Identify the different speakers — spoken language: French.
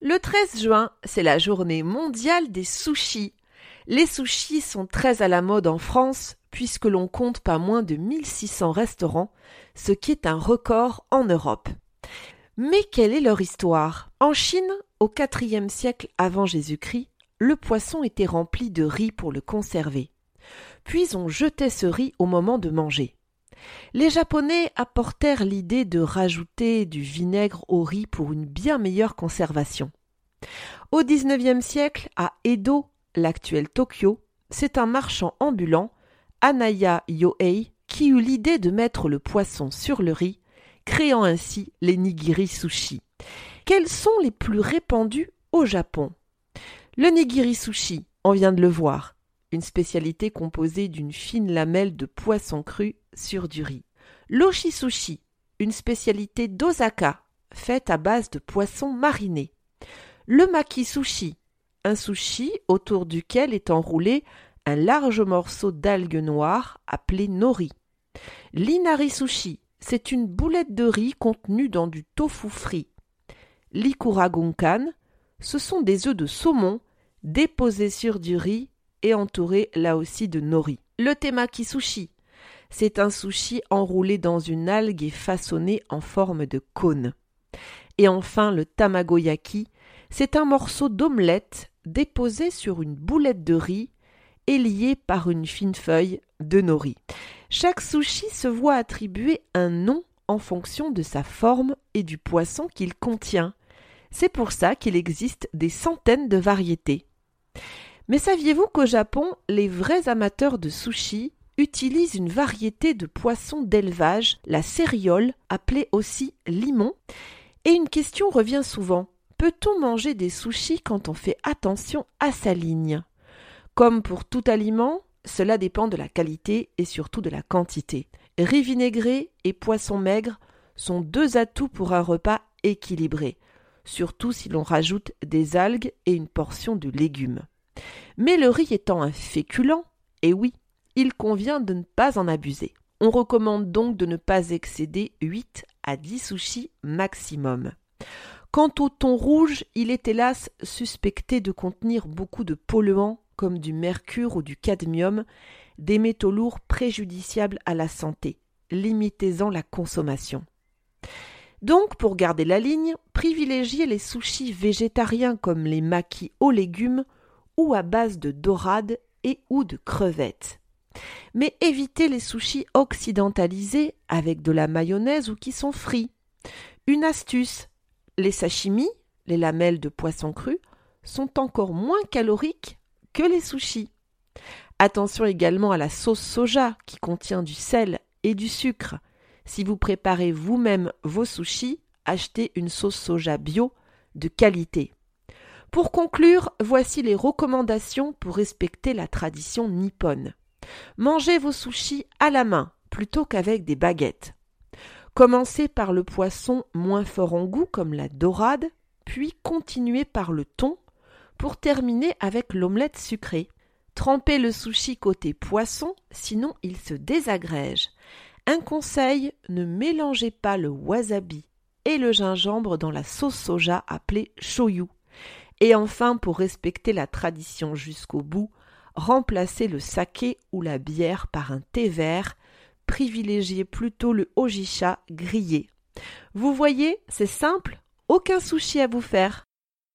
Speaker 1: Le 13 juin, c'est la journée mondiale des sushis. Les sushis sont très à la mode en France puisque l'on compte pas moins de 1600 restaurants, ce qui est un record en Europe. Mais quelle est leur histoire? En Chine, au IVe siècle avant Jésus-Christ, le poisson était rempli de riz pour le conserver. Puis on jetait ce riz au moment de manger. Les Japonais apportèrent l'idée de rajouter du vinaigre au riz pour une bien meilleure conservation. Au XIXe siècle, à Edo, l'actuel Tokyo, c'est un marchand ambulant, Anaya Yohei, qui eut l'idée de mettre le poisson sur le riz, créant ainsi les nigiri sushi. Quels sont les plus répandus au Japon? Le nigiri sushi, on vient de le voir, une spécialité composée d'une fine lamelle de poisson cru sur du riz. L'oshisushi, une spécialité d'Osaka, faite à base de poisson mariné. Le maki-sushi, un sushi autour duquel est enroulé un large morceau d'algues noires appelé nori. L'inari sushi, c'est une boulette de riz contenue dans du tofu frit. L'ikuragunkan, ce sont des œufs de saumon déposés sur du riz et entouré là aussi de nori. Le temaki sushi, c'est un sushi enroulé dans une algue et façonné en forme de cône. Et enfin le tamagoyaki, c'est un morceau d'omelette déposé sur une boulette de riz et lié par une fine feuille de nori. Chaque sushi se voit attribuer un nom en fonction de sa forme et du poisson qu'il contient. C'est pour ça qu'il existe des centaines de variétés. Mais saviez-vous qu'au Japon, les vrais amateurs de sushi utilisent une variété de poisson d'élevage, la céréole, appelée aussi limon Et une question revient souvent. Peut-on manger des sushis quand on fait attention à sa ligne? Comme pour tout aliment, cela dépend de la qualité et surtout de la quantité. Riz vinaigré et poisson maigre sont deux atouts pour un repas équilibré, surtout si l'on rajoute des algues et une portion de légumes. Mais le riz étant un féculent, et oui, il convient de ne pas en abuser. On recommande donc de ne pas excéder 8 à 10 sushis maximum. Quant au thon rouge, il est hélas suspecté de contenir beaucoup de polluants comme du mercure ou du cadmium, des métaux lourds préjudiciables à la santé, limitez-en la consommation. Donc, pour garder la ligne, privilégiez les sushis végétariens comme les maquis aux légumes ou à base de dorade et ou de crevettes. Mais évitez les sushis occidentalisés avec de la mayonnaise ou qui sont frits. Une astuce les sashimi, les lamelles de poisson cru, sont encore moins caloriques que les sushis. Attention également à la sauce soja qui contient du sel et du sucre. Si vous préparez vous-même vos sushis, achetez une sauce soja bio de qualité. Pour conclure, voici les recommandations pour respecter la tradition nippone. Mangez vos sushis à la main plutôt qu'avec des baguettes. Commencez par le poisson moins fort en goût comme la dorade, puis continuez par le thon pour terminer avec l'omelette sucrée. Trempez le sushi côté poisson, sinon il se désagrège. Un conseil, ne mélangez pas le wasabi et le gingembre dans la sauce soja appelée shoyu. Et enfin, pour respecter la tradition jusqu'au bout, remplacez le saké ou la bière par un thé vert, privilégiez plutôt le ojisha grillé. Vous voyez, c'est simple, aucun sushi à vous faire.